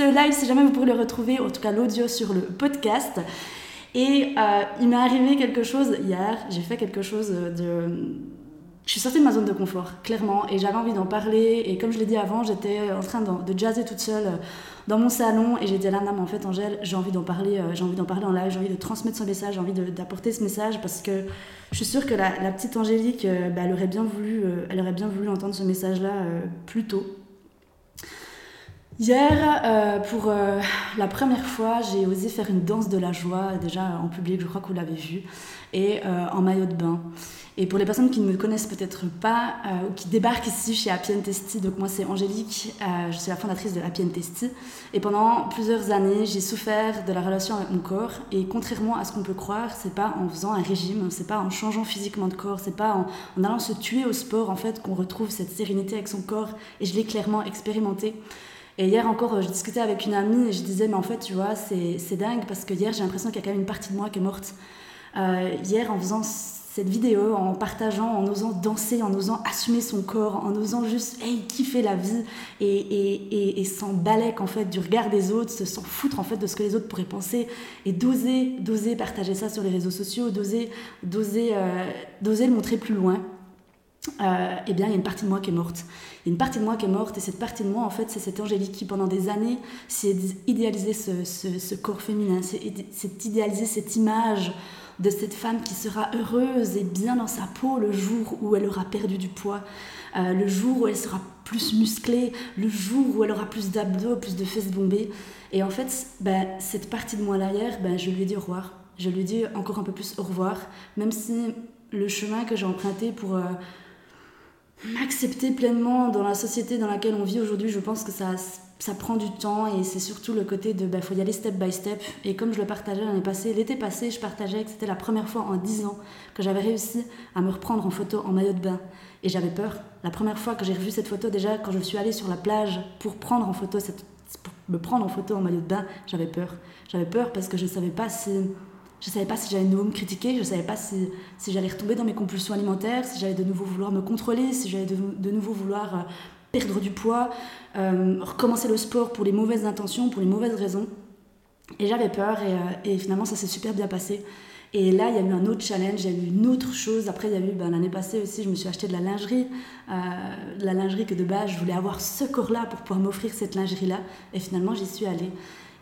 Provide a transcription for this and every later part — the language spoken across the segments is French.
Ce live, si jamais vous pourrez le retrouver, en tout cas l'audio sur le podcast. Et euh, il m'est arrivé quelque chose hier, j'ai fait quelque chose de... Je suis sortie de ma zone de confort, clairement, et j'avais envie d'en parler. Et comme je l'ai dit avant, j'étais en train de, jazzer toute seule euh, dans mon salon, et j'ai dit à Lana, mais en fait, Angèle, j'ai envie d'en parler, euh, j'ai envie d'en parler en live, j'ai envie de transmettre ce message, j'ai envie d'apporter ce message, parce que je suis sûre que la, petite Angélique, bah, elle, aurait bien voulu, elle aurait bien voulu entendre ce message-là plus tôt. Hier, euh, pour euh, la première fois, j'ai osé faire une danse de la joie, déjà en public, je crois que vous l'avez vu, et euh, en maillot de bain. Et pour les personnes qui ne me connaissent peut-être pas ou qui débarquent ici chez Happy Testy, donc moi c'est Angélique, je suis la fondatrice de Happy Testy. Et pendant plusieurs années, j'ai souffert de la relation avec mon corps. Et contrairement à ce qu'on peut croire, c'est pas en faisant un régime, c'est pas en changeant physiquement de corps, c'est pas en, en allant se tuer au sport en fait qu'on retrouve cette sérénité avec son corps. Et je l'ai clairement expérimenté. Et hier encore, je discutais avec une amie et je disais, mais en fait, tu vois, c'est dingue parce que hier, j'ai l'impression qu'il y a quand même une partie de moi qui est morte. Euh, hier, en faisant cette vidéo, en partageant, en osant danser, en osant assumer son corps, en osant juste hey, kiffer la vie et, et, et, et s'en balèque en fait du regard des autres, s'en foutre en fait de ce que les autres pourraient penser et d'oser, d'oser partager ça sur les réseaux sociaux, d'oser, d'oser, euh, d'oser le montrer plus loin. Euh, eh bien, il y a une partie de moi qui est morte. Il y a une partie de moi qui est morte, et cette partie de moi, en fait, c'est cette Angélique qui, pendant des années, s'est idéalisé ce, ce, corps féminin, s'est idéalisé cette image de cette femme qui sera heureuse et bien dans sa peau le jour où elle aura perdu du poids, euh, le jour où elle sera plus musclée, le jour où elle aura plus d'abdos, plus de fesses bombées. Et en fait, ben, cette partie de moi-là hier, ben, je lui ai dit au revoir. Je lui ai dit encore un peu plus au revoir, même si le chemin que j'ai emprunté pour... Euh, m'accepter pleinement dans la société dans laquelle on vit aujourd'hui, je pense que ça, ça prend du temps et c'est surtout le côté de bah, faut y aller step by step. Et comme je le partageais l'année passée, l'été passé, je partageais que c'était la première fois en 10 ans que j'avais réussi à me reprendre en photo en maillot de bain. Et j'avais peur. La première fois que j'ai revu cette photo, déjà quand je suis allée sur la plage pour prendre en photo cette, pour me prendre en photo en maillot de bain, j'avais peur. J'avais peur parce que je ne savais pas si je ne savais pas si j'allais de nouveau me critiquer, je ne savais pas si, si j'allais retomber dans mes compulsions alimentaires, si j'allais de nouveau vouloir me contrôler, si j'allais de, de, nouveau vouloir euh, perdre du poids, euh, recommencer le sport pour les mauvaises intentions, pour les mauvaises raisons. Et j'avais peur et, euh, et, finalement ça s'est super bien passé. Et là, il y a eu un autre challenge, il y a eu une autre chose. Après, il y a eu ben, l'année passée aussi, je me suis acheté de la lingerie. de la lingerie que de base, je voulais avoir ce corps-là pour pouvoir m'offrir cette lingerie-là. Et finalement, j'y suis allée.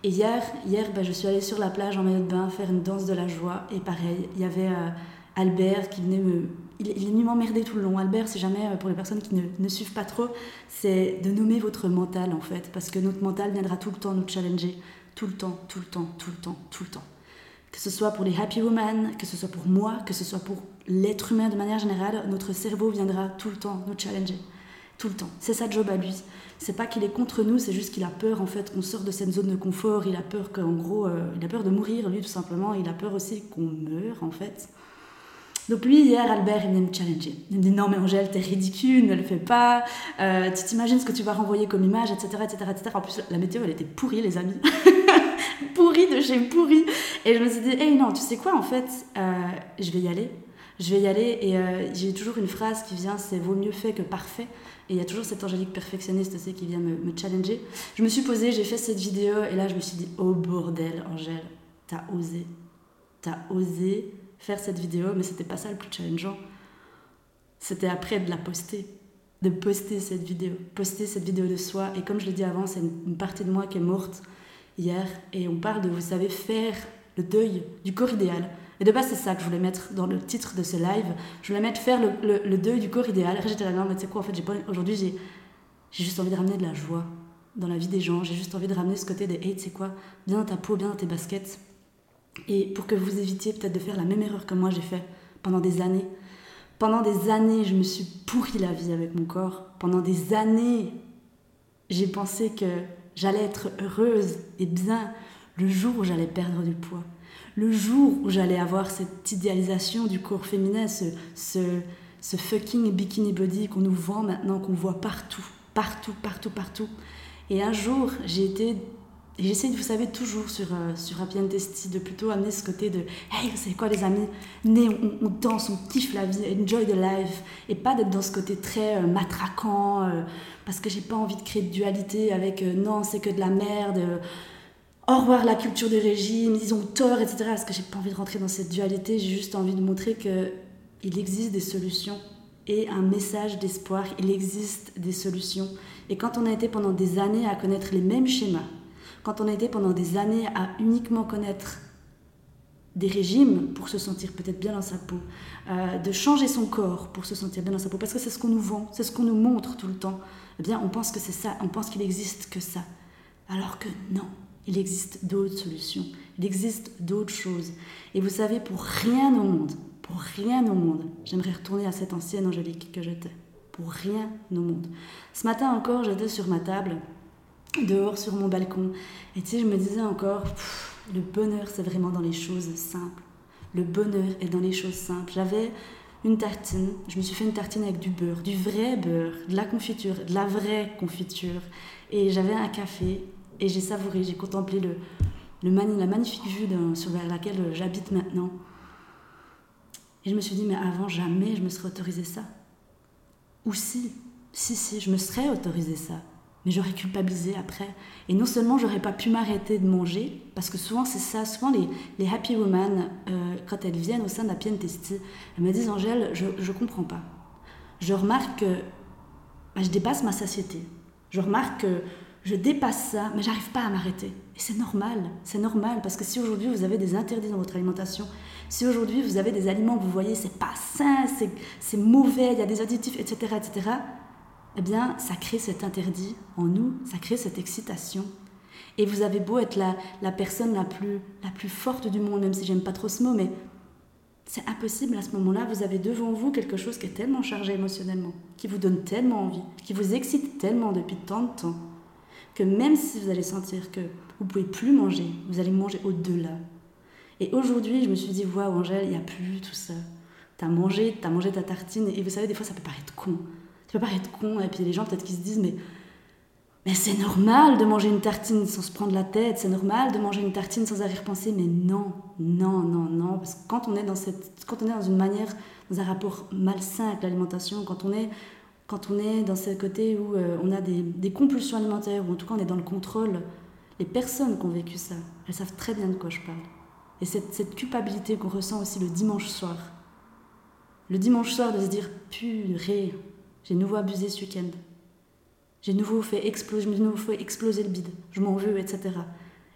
Et hier, hier bah, je suis allée sur la plage en maillot de bain faire une danse de la joie. Et pareil, il y avait euh, Albert qui venait me. Il, est venu m'emmerder tout le long. Albert, c'est jamais, euh, pour les personnes qui ne, ne suivent pas trop, c'est de nommer votre mental en fait. Parce que notre mental viendra tout le temps nous challenger. Tout le temps, tout le temps, tout le temps, tout le temps. Que ce soit pour les happy women, que ce soit pour moi, que ce soit pour l'être humain de manière générale, notre cerveau viendra tout le temps nous challenger. Tout le temps. C'est sa job à lui c'est pas qu'il est contre nous, c'est juste qu'il a peur en fait qu'on sorte de cette zone de confort, il a peur qu'en gros, euh, il a peur de mourir lui tout simplement, il a peur aussi qu'on meure en fait. Donc lui, hier, Albert, il venait me challenger. Il me dit non mais Angèle, t'es ridicule, ne le fais pas, euh, tu t'imagines ce que tu vas renvoyer comme image, etc., etc., etc. En plus, la météo, elle était pourrie, les amis. pourrie de chez pourrie. Et je me suis dit, hey non, tu sais quoi, en fait, euh, je vais y aller. Je vais y aller et j'ai toujours une phrase qui vient, c'est vaut mieux fait que parfait. Et il y a toujours cette angélique perfectionniste aussi qui vient me, challenger. Je me suis posée, j'ai fait cette vidéo et là je me suis dit Oh bordel, Angèle, t'as osé. T'as osé faire cette vidéo, mais c'était pas ça le plus challengeant. C'était après de la poster. De poster cette vidéo. Poster cette vidéo de soi. Et comme je l'ai dit avant, c'est une partie de moi qui est morte hier. Et on parle de, vous savez, faire le deuil du corps idéal. Et de base, c'est ça que je voulais mettre dans le titre de ce live. Je voulais mettre faire le, deuil du corps idéal. J'étais là, non, mais tu sais quoi, en fait, aujourd'hui, j'ai, j'ai juste envie de ramener de la joie dans la vie des gens. J'ai juste envie de ramener ce côté de, hey, tu quoi, bien dans ta peau, bien dans tes baskets. Et pour que vous évitiez peut-être de faire la même erreur que moi j'ai fait pendant des années. Pendant des années, je me suis pourri la vie avec mon corps. Pendant des années, j'ai pensé que j'allais être heureuse et bien le jour où j'allais perdre du poids, le jour où j'allais avoir cette idéalisation du corps féminin, ce, ce, ce fucking bikini body qu'on nous vend maintenant, qu'on voit partout, partout, partout, partout. Et un jour, j'ai été et j'essaie, vous savez, toujours sur, euh, sur Happy and de plutôt amener ce côté de Hey, c'est quoi les amis? Né, on, danse, on kiffe la vie, enjoy the life. Et pas d'être dans ce côté très euh, matraquant, euh, parce que j'ai pas envie de créer de dualité avec non, c'est que de la merde, au revoir la culture du régime, ils ont tort, etc. Parce que j'ai pas envie de rentrer dans cette dualité, j'ai juste envie de montrer qu'il existe des solutions et un message d'espoir, il existe des solutions. Et quand on a été pendant des années à connaître les mêmes schémas, quand on a été pendant des années à uniquement connaître des régimes pour se sentir peut-être bien dans sa peau, euh, de changer son corps pour se sentir bien dans sa peau, parce que c'est ce qu'on nous vend, c'est ce qu'on nous montre tout le temps, eh bien on pense que c'est ça, on pense qu'il existe que ça. Alors que non, il existe d'autres solutions, il existe d'autres choses. Et vous savez, pour rien au monde, pour rien au monde, j'aimerais retourner à cette ancienne Angélique que j'étais. Pour rien au monde. Ce matin encore, j'étais sur ma table dehors sur mon balcon. Et tu sais, je me disais encore, le bonheur, c'est vraiment dans les choses simples. Le bonheur est dans les choses simples. J'avais une tartine, je me suis fait une tartine avec du beurre, du vrai beurre, de la confiture, de la vraie confiture. Et j'avais un café et j'ai savouré, j'ai contemplé le, le la magnifique vue sur laquelle j'habite maintenant. Et je me suis dit, mais avant jamais je me serais autorisé ça. Ou si, si, si, je me serais autorisé ça mais j'aurais culpabilisé après. Et non seulement j'aurais pas pu m'arrêter de manger, parce que souvent c'est ça, souvent les, les happy women, euh, quand elles viennent au sein de la Testi, elles me disent Angèle, je, je comprends pas. Je remarque que bah, je dépasse ma satiété. Je remarque que je dépasse ça, mais j'arrive pas à m'arrêter. Et c'est normal, c'est normal, parce que si aujourd'hui vous avez des interdits dans votre alimentation, si aujourd'hui vous avez des aliments que vous voyez, c'est pas sain, c'est mauvais, il y a des additifs, etc., etc., eh bien, ça crée cet interdit en nous, ça crée cette excitation. Et vous avez beau être la, la personne la plus, la plus forte du monde, même si j'aime pas trop ce mot, mais c'est impossible à ce moment-là. Vous avez devant vous quelque chose qui est tellement chargé émotionnellement, qui vous donne tellement envie, qui vous excite tellement depuis tant de temps, que même si vous allez sentir que vous pouvez plus manger, vous allez manger au-delà. Et aujourd'hui, je me suis dit, waouh, Angèle, il n'y a plus tout ça. Tu as mangé, tu as mangé ta tartine, et vous savez, des fois, ça peut paraître con tu peux paraître con, et puis les gens peut-être qui se disent, mais, mais c'est normal de manger une tartine sans se prendre la tête, c'est normal de manger une tartine sans avoir pensé, mais non, non, non, non, parce que quand on est dans, cette, quand on est dans une manière, dans un rapport malsain avec l'alimentation, quand on est quand on est dans ce côté où euh, on a des, des, compulsions alimentaires, ou en tout cas on est dans le contrôle, les personnes qui ont vécu ça, elles savent très bien de quoi je parle. Et cette, culpabilité qu'on ressent aussi le dimanche soir. Le dimanche soir de se dire, purée, j'ai nouveau abusé ce week-end. J'ai nouveau fait exploser, nouveau fait exploser le bide. Je m'en veux, etc.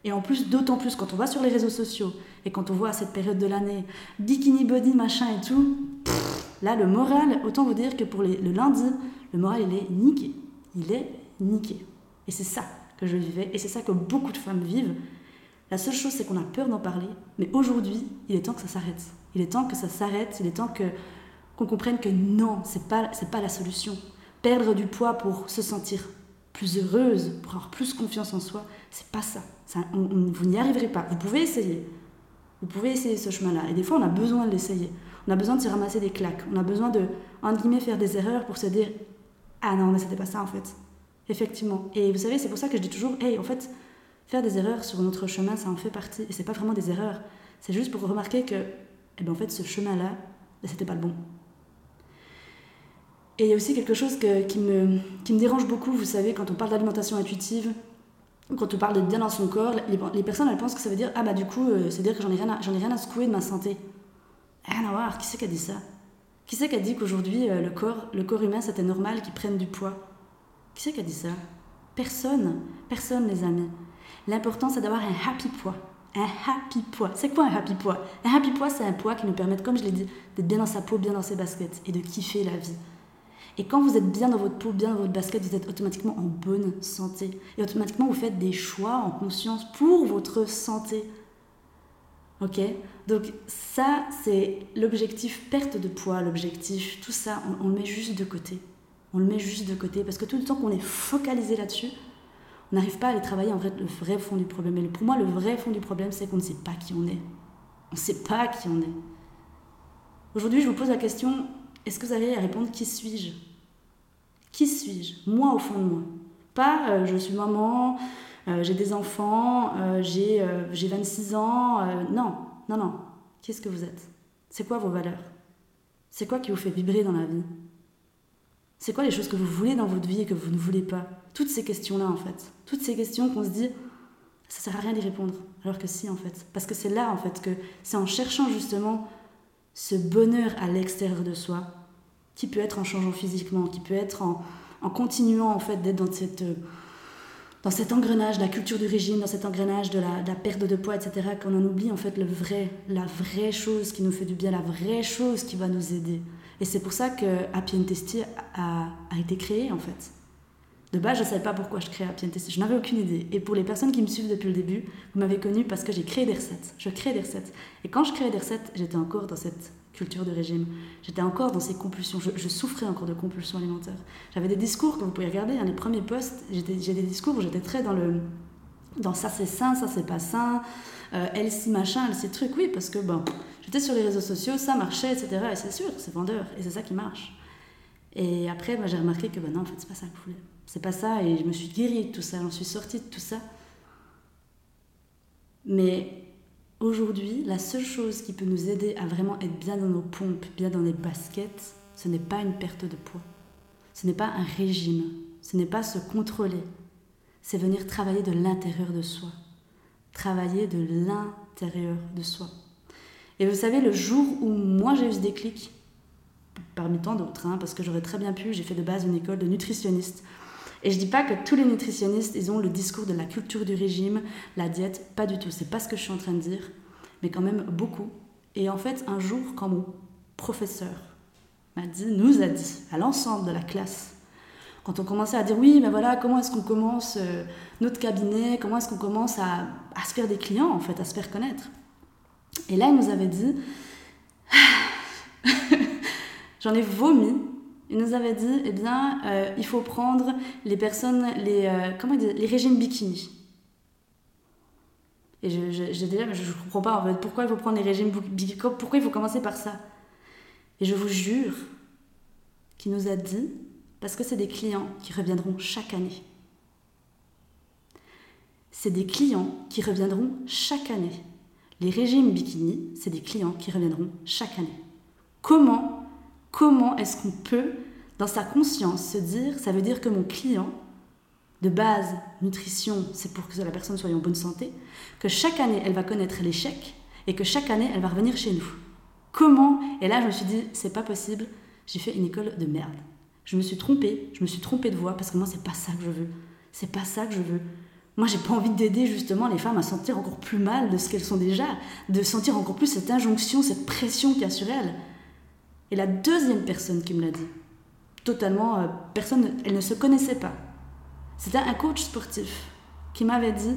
Et en plus, d'autant plus quand on va sur les réseaux sociaux et quand on voit à cette période de l'année bikini body, machin et tout, là, le moral, autant vous dire que pour le lundi, le moral, il est niqué. Il est niqué. Et c'est ça que je vivais et c'est ça que beaucoup de femmes vivent. La seule chose, c'est qu'on a peur d'en parler. Mais aujourd'hui, il est temps que ça s'arrête. Il est temps que ça s'arrête. Il est temps que qu'on comprenne que non, c'est pas c'est pas la solution. Perdre du poids pour se sentir plus heureuse, pour avoir plus confiance en soi, c'est pas ça. ça vous n'y arriverez pas. Vous pouvez essayer. Vous pouvez essayer ce chemin-là. Et des fois, on a besoin de l'essayer. On a besoin de se ramasser des claques. On a besoin de, entre guillemets, faire des erreurs pour se dire Ah non, mais c'était pas ça en fait. Effectivement. Et vous savez, c'est pour ça que je dis toujours Hey, en fait, faire des erreurs sur notre chemin, ça en fait partie. Et c'est pas vraiment des erreurs. C'est juste pour remarquer que, eh ben, en fait, ce chemin-là, ben, c'était pas le bon. Et il y a aussi quelque chose qui, me, qui me dérange beaucoup, vous savez, quand on parle d'alimentation intuitive, quand on parle de bien dans son corps, les, personnes elles pensent que ça veut dire ah bah du coup, euh, c'est dire que j'en ai, rien j'en ai rien à secouer de ma santé. Qui c'est qui a dit ça? Qui c'est qui a dit qu'aujourd'hui euh, le, corps, le corps humain c'était normal qu'il prenne du poids? Qui c'est qui a dit ça? Personne, personne les amis. L'important c'est d'avoir un happy poids. Un happy poids. C'est quoi un happy poids? Un happy poids c'est un poids qui nous permet, comme je l'ai dit, d'être bien dans sa peau, bien dans ses baskets et de kiffer la vie. Et quand vous êtes bien dans votre peau, bien dans votre basket, vous êtes automatiquement en bonne santé. Et automatiquement, vous faites des choix en conscience pour votre santé. Ok Donc ça, c'est l'objectif perte de poids, l'objectif, tout ça, on, le met juste de côté. On le met juste de côté parce que tout le temps qu'on est focalisé là-dessus, n'arrive pas à aller travailler en vrai le vrai fond du problème. Pour moi, le vrai fond du problème, c'est qu'on ne sait pas qui on est. On ne sait pas qui on est. Aujourd'hui, je vous pose la question, est-ce que vous allez répondre qui suis-je? Qui suis-je? Moi au fond de moi. Pas euh, je suis maman, j'ai des enfants, euh, j'ai 26 ans. non, non, non. Qu'est-ce que vous êtes? C'est quoi vos valeurs? C'est quoi qui vous fait vibrer dans la vie? C'est quoi les choses que vous voulez dans votre vie et que vous ne voulez pas? Toutes ces questions-là, en fait. Toutes ces questions qu'on se dit, ça sert à rien d'y répondre. Alors que si, en fait. Parce que c'est là, en fait, que c'est en cherchant justement ce bonheur à l'extérieur de soi, qui peut être en changeant physiquement, qui peut être en, continuant en fait d'être dans cette dans cet engrenage de la culture du régime, dans cet engrenage de la, perte de poids, etc., qu'on en oublie en fait le vrai, la vraie chose qui nous fait du bien, la vraie chose qui va nous aider. Et c'est pour ça que Happy and a, été créé en fait. De base, je ne savais pas pourquoi je créais Happy and je n'avais aucune idée. Et pour les personnes qui me suivent depuis le début, vous m'avez connu parce que j'ai créé des recettes. Je crée des recettes. Et quand je créais des recettes, j'étais encore dans cette culture de régime. J'étais encore dans ces compulsions, je, souffrais encore de compulsions alimentaires. J'avais des discours que vous pouvez regarder, hein, les premiers posts, j'ai des discours où j'étais très dans le dans ça c'est sain, ça c'est pas sain, euh, elle si machin, elle si truc, oui, parce que bon, j'étais sur les réseaux sociaux, ça marchait, etc. Et c'est sûr, c'est vendeur, et c'est ça qui marche. Et après, j'ai remarqué que ben non, en fait, c'est pas ça que je voulais. C'est pas ça, et je me suis guérie de tout ça, j'en suis sortie de tout ça. Mais Aujourd'hui, la seule chose qui peut nous aider à vraiment être bien dans nos pompes, bien dans les baskets, ce n'est pas une perte de poids. Ce n'est pas un régime. Ce n'est pas se contrôler. C'est venir travailler de l'intérieur de soi. Travailler de l'intérieur de soi. Et vous savez, le jour où moi j'ai eu ce déclic, parmi tant d'autres, hein, parce que j'aurais très bien pu, j'ai fait de base une école de nutritionniste. Et je dis pas que tous les nutritionnistes, ils ont le discours de la culture du régime, la diète, pas du tout. C'est pas ce que je suis en train de dire, mais quand même beaucoup. Et en fait, un jour, quand mon professeur m'a dit, nous a dit, à l'ensemble de la classe, quand on commençait à dire oui, mais voilà, comment est-ce qu'on commence euh, notre cabinet, comment est-ce qu'on commence à, à, se faire des clients, en fait, à se faire connaître. Et là, il nous avait dit, j'en ai vomi il nous avait dit, eh bien, euh, il faut prendre les personnes, les, euh, comment dire, les régimes bikini. Et j'ai dit, je ne comprends pas pourquoi il faut prendre les régimes bikini, pourquoi il faut commencer par ça? Et je vous jure qu'il nous a dit, parce que c'est des clients qui reviendront chaque année. C'est des clients qui reviendront chaque année. Les régimes bikini, c'est des clients qui reviendront chaque année. Comment Comment est-ce qu'on peut, dans sa conscience, se dire, ça veut dire que mon client, de base, nutrition, c'est pour que la personne soit en bonne santé, que chaque année, elle va connaître l'échec et que chaque année, elle va revenir chez nous. Comment? Et là, je me suis dit, c'est pas possible, j'ai fait une école de merde. Je me suis trompée, je me suis trompée de voix parce que moi, c'est pas ça que je veux. C'est pas ça que je veux. Moi, j'ai pas envie d'aider justement les femmes à sentir encore plus mal de ce qu'elles sont déjà, de sentir encore plus cette injonction, cette pression qu'il y a sur elles. Et la deuxième personne qui me l'a dit, totalement, euh, personne, elle ne se connaissait pas. C'était un coach sportif qui m'avait dit,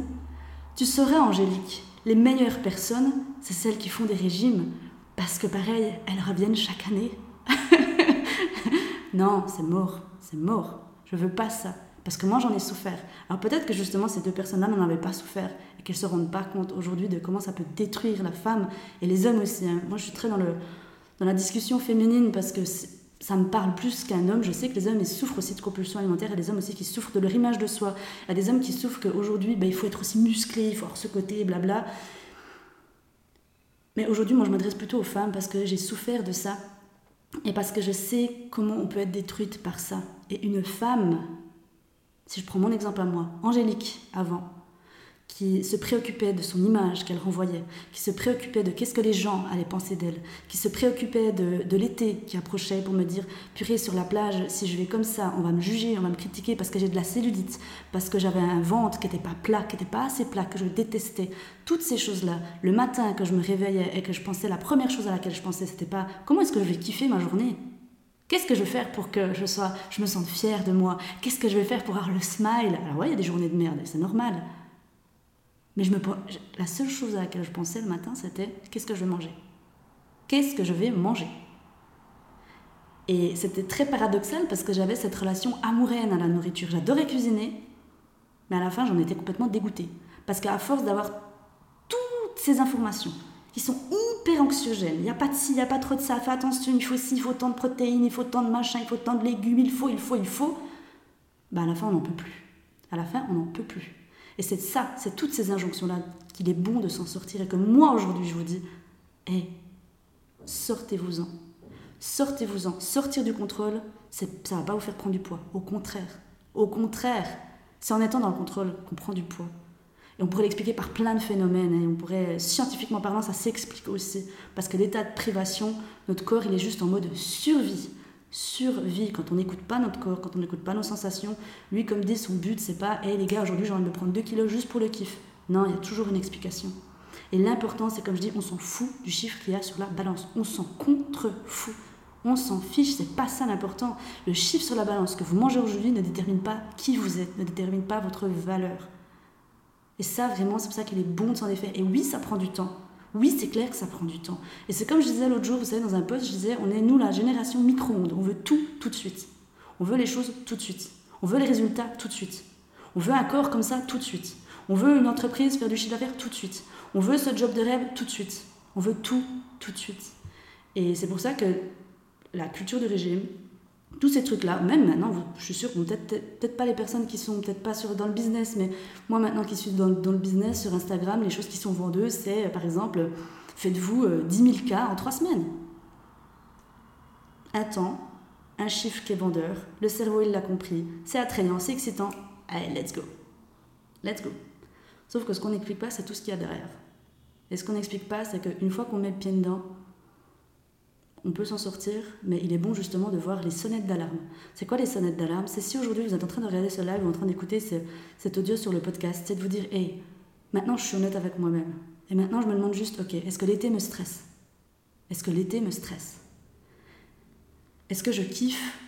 tu saurais Angélique, les meilleures personnes, c'est celles qui font des régimes, parce que pareil, elles reviennent chaque année. non, c'est mort, c'est mort. Je veux pas ça. Parce que moi, j'en ai souffert. Alors peut-être que justement, ces deux personnes-là n'en avaient pas souffert et qu'elles se rendent pas compte aujourd'hui de comment ça peut détruire la femme et les hommes aussi. Hein. Moi, je suis très dans le, dans la discussion féminine parce que ça me parle plus qu'un homme. Je sais que les hommes ils souffrent aussi de compulsions alimentaires. Il y a des hommes aussi qui souffrent de leur image de soi. Il y a des hommes qui souffrent qu'aujourd'hui, ben, il faut être aussi musclé, il faut avoir ce côté, blabla. Mais aujourd'hui, moi, je m'adresse plutôt aux femmes parce que j'ai souffert de ça et parce que je sais comment on peut être détruite par ça. Et une femme, si je prends mon exemple à moi, Angélique, avant, qui se préoccupait de son image qu'elle renvoyait, qui se préoccupait de qu'est-ce que les gens allaient penser d'elle, qui se préoccupait de, de l'été qui approchait pour me dire purée sur la plage, si je vais comme ça, on va me juger, on va me critiquer parce que j'ai de la cellulite, parce que j'avais un ventre qui n'était pas plat, qui n'était pas assez plat, que je détestais. Toutes ces choses-là, le matin que je me réveillais et que je pensais, la première chose à laquelle je pensais, c'était pas comment est-ce que je vais kiffer ma journée? Qu'est-ce que je vais faire pour que je, sois, je me sente fière de moi? Qu'est-ce que je vais faire pour avoir le smile? Alors ouais, il y a des journées de merde, c'est normal. Mais je me, la seule chose à laquelle je pensais le matin, c'était qu'est-ce que je vais manger? Qu'est-ce que je vais manger? Et c'était très paradoxal parce que j'avais cette relation amoureuse à la nourriture. J'adorais cuisiner, Mais à la fin, j'en étais complètement dégoûtée. Parce qu'à force d'avoir toutes ces informations qui sont hyper anxiogènes, il n'y a pas de ci, il n'y a pas trop de ça, fais attention, il faut ci, il faut tant de protéines, il faut tant de machin, il faut tant de légumes, il faut, il faut, il faut, bah à la fin, on n'en peut plus. À la fin, on n'en peut plus. Et c'est ça, c'est toutes ces injonctions-là qu'il est bon de s'en sortir et que moi, aujourd'hui, je vous dis, hé, sortez-vous-en. Sortez-vous-en. Sortir du contrôle, ça ne va pas vous faire prendre du poids. Au contraire. Au contraire. C'est en étant dans le contrôle qu'on prend du poids. Et on pourrait l'expliquer par plein de phénomènes. Et hein. on pourrait, scientifiquement parlant, ça s'explique aussi. Parce que l'état de privation, notre corps, il est juste en mode survie. Survie. Quand on n'écoute pas notre corps, quand on n'écoute pas nos sensations, lui, comme dit, son but, c'est pas, hé les gars, aujourd'hui j'ai envie de prendre 2 kilos juste pour le kiff. Non, il y a toujours une explication. Et l'important, c'est comme je dis, on s'en fout du chiffre qu'il y a sur la balance. On s'en contre-fout. On s'en fiche, c'est pas ça l'important. Le chiffre sur la balance que vous mangez aujourd'hui ne détermine pas qui vous êtes, ne détermine pas votre valeur. Et ça, vraiment, c'est pour ça qu'il est bon de s'en défaire. Et oui, ça prend du temps. Oui, c'est clair que ça prend du temps. Et c'est comme je disais l'autre jour, vous savez, dans un post, je disais, on est nous la génération micro-ondes. On veut tout tout de suite. On veut les choses tout de suite. On veut les résultats tout de suite. On veut un corps comme ça tout de suite. On veut une entreprise faire du chiffre d'affaires tout de suite. On veut ce job de rêve tout de suite. On veut tout tout de suite. Et c'est pour ça que la culture de régime, tous ces trucs-là, même maintenant, je suis sûre que peut-être peut pas les personnes qui sont peut-être pas sur, dans le business, mais moi maintenant qui suis dans, dans, le business sur Instagram, les choses qui sont vendeuses, c'est par exemple, faites-vous 10 000 cas en 3 semaines. Un temps, un chiffre qui est vendeur, le cerveau il l'a compris, c'est attrayant, c'est excitant, allez, let's go. Let's go. Sauf que ce qu'on n'explique pas, c'est tout ce qu'il y a derrière. Et ce qu'on n'explique pas, c'est qu'une fois qu'on met le pied dedans, on peut s'en sortir, mais il est bon justement de voir les sonnettes d'alarme. C'est quoi les sonnettes d'alarme? C'est si aujourd'hui vous êtes en train de regarder ce live ou en train d'écouter cet audio sur le podcast, c'est de vous dire, hey, maintenant je suis honnête avec moi-même. Et maintenant je me demande juste, ok, est-ce que l'été me stresse? Est-ce que l'été me stresse? Est-ce que je kiffe?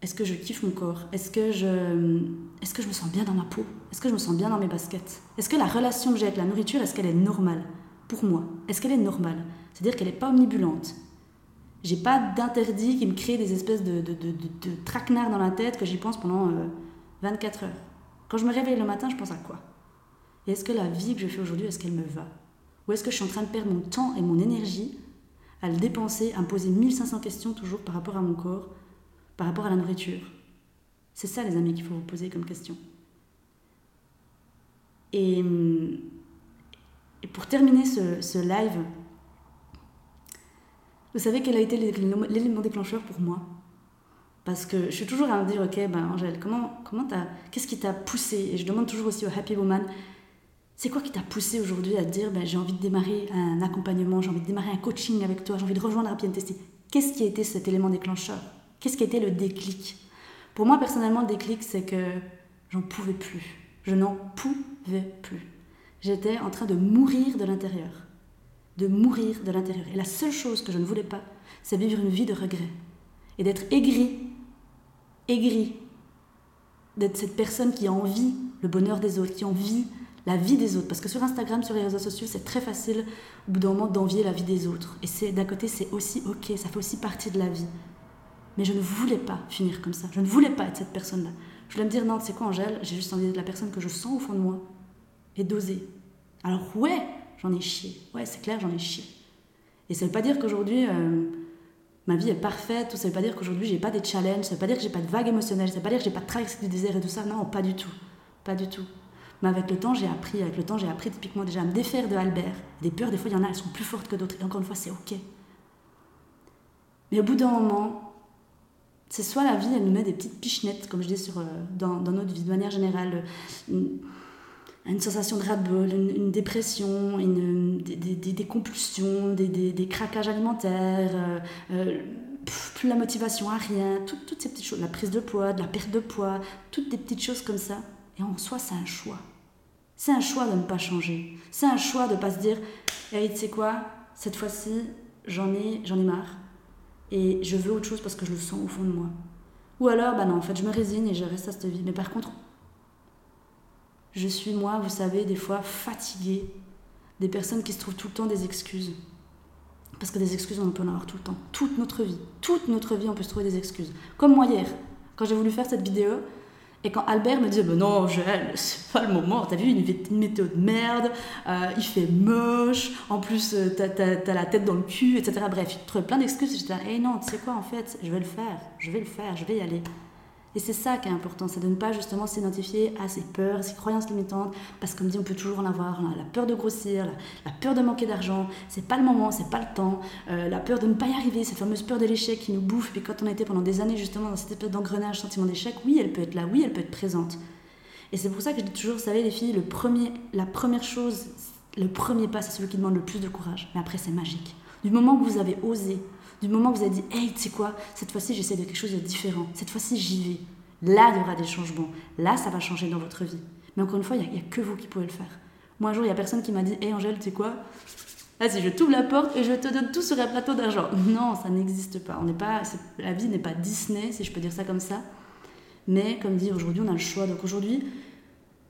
Est-ce que je kiffe mon corps? Est-ce que je, est-ce que je me sens bien dans ma peau? Est-ce que je me sens bien dans mes baskets? Est-ce que la relation que j'ai avec la nourriture, est-ce qu'elle est normale pour moi? Est-ce qu'elle est normale? C'est-à-dire qu'elle n'est pas omnibulante j'ai pas d'interdit qui me crée des espèces de, de, de, de, traquenards dans la tête que j'y pense pendant 24 euh, heures. Quand je me réveille le matin, je pense à quoi? Et est-ce que la vie que je fais aujourd'hui, est-ce qu'elle me va? Ou est-ce que je suis en train de perdre mon temps et mon énergie à le dépenser, à me poser 1500 questions toujours par rapport à mon corps, par rapport à la nourriture? C'est ça, les amis, qu'il faut vous poser comme question. Et, et pour terminer ce, ce live, vous savez quel a été l'élément déclencheur pour moi? Parce que je suis toujours à me dire, ok, ben Angèle, comment, comment qu'est-ce qui t'a poussé? Et je demande toujours aussi au Happy Woman, c'est quoi qui t'a poussé aujourd'hui à dire, ben, j'ai envie de démarrer un accompagnement, j'ai envie de démarrer un coaching avec toi, j'ai envie de rejoindre Happy Testing Qu'est-ce qui a été cet élément déclencheur? Qu'est-ce qui a été le déclic? Pour moi, personnellement, le déclic, c'est que j'en pouvais plus. Je n'en pouvais plus. J'étais en train de mourir de l'intérieur de mourir de l'intérieur. Et la seule chose que je ne voulais pas, c'est vivre une vie de regret. Et d'être aigri, aigri, d'être cette personne qui a envie le bonheur des autres, qui envie la vie des autres. Parce que sur Instagram, sur les réseaux sociaux, c'est très facile au bout d'un moment d'envier la vie des autres. Et c'est d'un côté, c'est aussi ok, ça fait aussi partie de la vie. Mais je ne voulais pas finir comme ça. Je ne voulais pas être cette personne-là. Je voulais me dire, non, c'est quoi Angèle? J'ai juste envie d'être la personne que je sens au fond de moi. Et d'oser. Alors ouais, j'en ai chié. Ouais, c'est clair, j'en ai chié. Et ça veut pas dire qu'aujourd'hui, euh, ma vie est parfaite, ou ça veut pas dire qu'aujourd'hui, j'ai pas des challenges, ça veut pas dire que j'ai pas de vagues émotionnelles, ça veut pas dire que j'ai pas de traversée du désert et tout ça. Non, pas du tout. Pas du tout. Mais avec le temps, j'ai appris, avec le temps, j'ai appris typiquement déjà à me défaire de Albert. Des peurs, des fois, il y en a, elles sont plus fortes que d'autres. Et encore une fois, c'est OK. Mais au bout d'un moment, c'est soit la vie, elle nous met des petites pichenettes, comme je dis sur, euh, dans, notre vie de manière générale une sensation de ras-de-bol, une, dépression, une, des, des, des, compulsions, des, des, craquages alimentaires, euh, euh, plus la motivation à rien, toutes ces petites choses, la prise de poids, de la perte de poids, toutes des petites choses comme ça. Et en soi, c'est un choix. C'est un choix de ne pas changer. C'est un choix de ne pas se dire, hey, tu sais quoi, cette fois-ci, j'en ai, j'en ai marre. Et je veux autre chose parce que je le sens au fond de moi. Ou alors, bah non, en fait, je me résigne et je reste à cette vie. Mais par contre, je suis, moi, vous savez, des fois fatiguée des personnes qui se trouvent tout le temps des excuses. Parce que des excuses, on peut en avoir tout le temps. Toute notre vie. Toute notre vie, on peut se trouver des excuses. Comme moi hier, quand j'ai voulu faire cette vidéo, Et quand Albert me disait, ben non, Joël, c'est pas le moment, t'as vu une, météo de merde, euh, il fait moche, en plus euh, t'as, la tête dans le cul, etc. Bref, il trouvait plein d'excuses. J'étais là, hey non, tu sais quoi, en fait, je vais le faire, je vais le faire, je vais y aller. Et c'est ça qui est important, c'est de ne pas justement s'identifier à ses peurs, ses croyances limitantes, parce que comme dit, on peut toujours en avoir. la peur de grossir, la, peur de manquer d'argent, c'est pas le moment, c'est pas le temps, euh, la peur de ne pas y arriver, cette fameuse peur de l'échec qui nous bouffe. Puis quand on été pendant des années justement dans cette espèce d'engrenage, sentiment d'échec, oui, elle peut être là, oui, elle peut être présente. Et c'est pour ça que je dis toujours, vous savez, les filles, le premier, la première chose, le premier pas, c'est celui qui demande le plus de courage. Mais après, c'est magique. Du moment que vous avez osé, du moment que vous avez dit, hey, tu sais quoi, cette fois-ci j'essaie de quelque chose de différent, cette fois-ci j'y vais, là il y aura des changements, là ça va changer dans votre vie. Mais encore une fois, il n'y a, que vous qui pouvez le faire. Moi un jour, il n'y a personne qui m'a dit, hey Angèle, tu sais quoi, vas-y, je t'ouvre la porte et je te donne tout sur un plateau d'argent. Non, ça n'existe pas. On n'est pas, la vie n'est pas Disney, si je peux dire ça comme ça. Mais comme dit, aujourd'hui on a le choix. Donc aujourd'hui,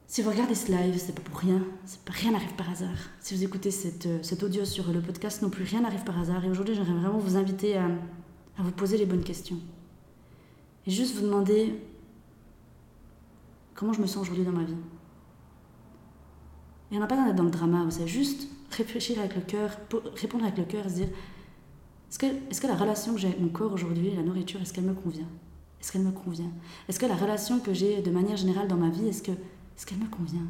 si vous regardez ce live, c'est pas pour rien, rien n'arrive par hasard. Si vous écoutez cette, euh, cet audio sur le podcast non plus, rien n'arrive par hasard. Et aujourd'hui, j'aimerais vraiment vous inviter à, vous poser les bonnes questions. Et juste vous demander comment je me sens aujourd'hui dans ma vie? Et on n'a pas besoin d'être dans le drama, c'est juste réfléchir avec le cœur, répondre avec le cœur se dire est-ce que, que la relation que j'ai avec mon corps aujourd'hui, la nourriture, est-ce qu'elle me convient? Est-ce qu'elle me convient? Est-ce que la relation que j'ai de manière générale dans ma vie, est-ce que est-ce qu'elle me convient?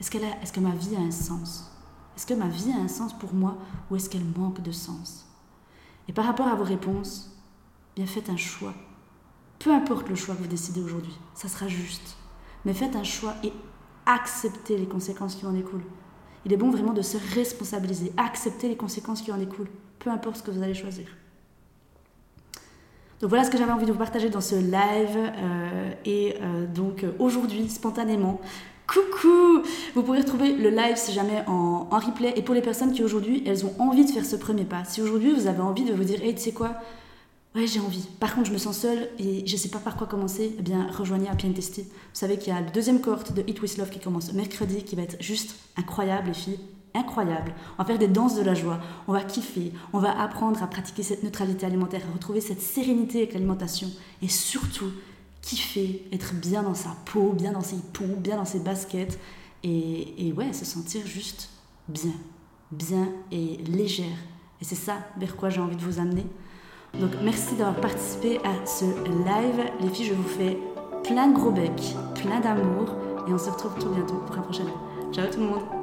Est-ce que ma vie a un sens? Est-ce que ma vie a un sens pour moi ou est-ce qu'elle manque de sens? Et par rapport à vos réponses, bien faites un choix. Peu importe le choix que vous décidez aujourd'hui, ça sera juste. Mais faites un choix et acceptez les conséquences qui en découlent. Il est bon vraiment de se responsabiliser, accepter les conséquences qui en découlent, peu importe ce que vous allez choisir. Donc voilà ce que j'avais envie de vous partager dans ce live. Euh, et euh, donc euh, aujourd'hui, spontanément, coucou Vous pourrez retrouver le live si jamais en, replay. Et pour les personnes qui aujourd'hui, elles ont envie de faire ce premier pas. Si aujourd'hui vous avez envie de vous dire, hey, tu sais quoi? Ouais, j'ai envie. Par contre, je me sens seule et je ne sais pas par quoi commencer. Eh bien, rejoignez Happy Testy. Vous savez qu'il y a le deuxième cohorte de Eat With Love qui commence mercredi, qui va être juste incroyable, les filles incroyable. On va faire des danses de la joie, on va kiffer, on va apprendre à pratiquer cette neutralité alimentaire, à retrouver cette sérénité avec l'alimentation et surtout kiffer, être bien dans sa peau, bien dans ses pompes, bien dans ses baskets et, et ouais, se sentir juste bien, bien et légère. Et c'est ça vers quoi j'ai envie de vous amener. Donc merci d'avoir participé à ce live. Les filles, je vous fais plein de gros becs, plein d'amour et on se retrouve tout bientôt pour un prochain. Ciao tout le monde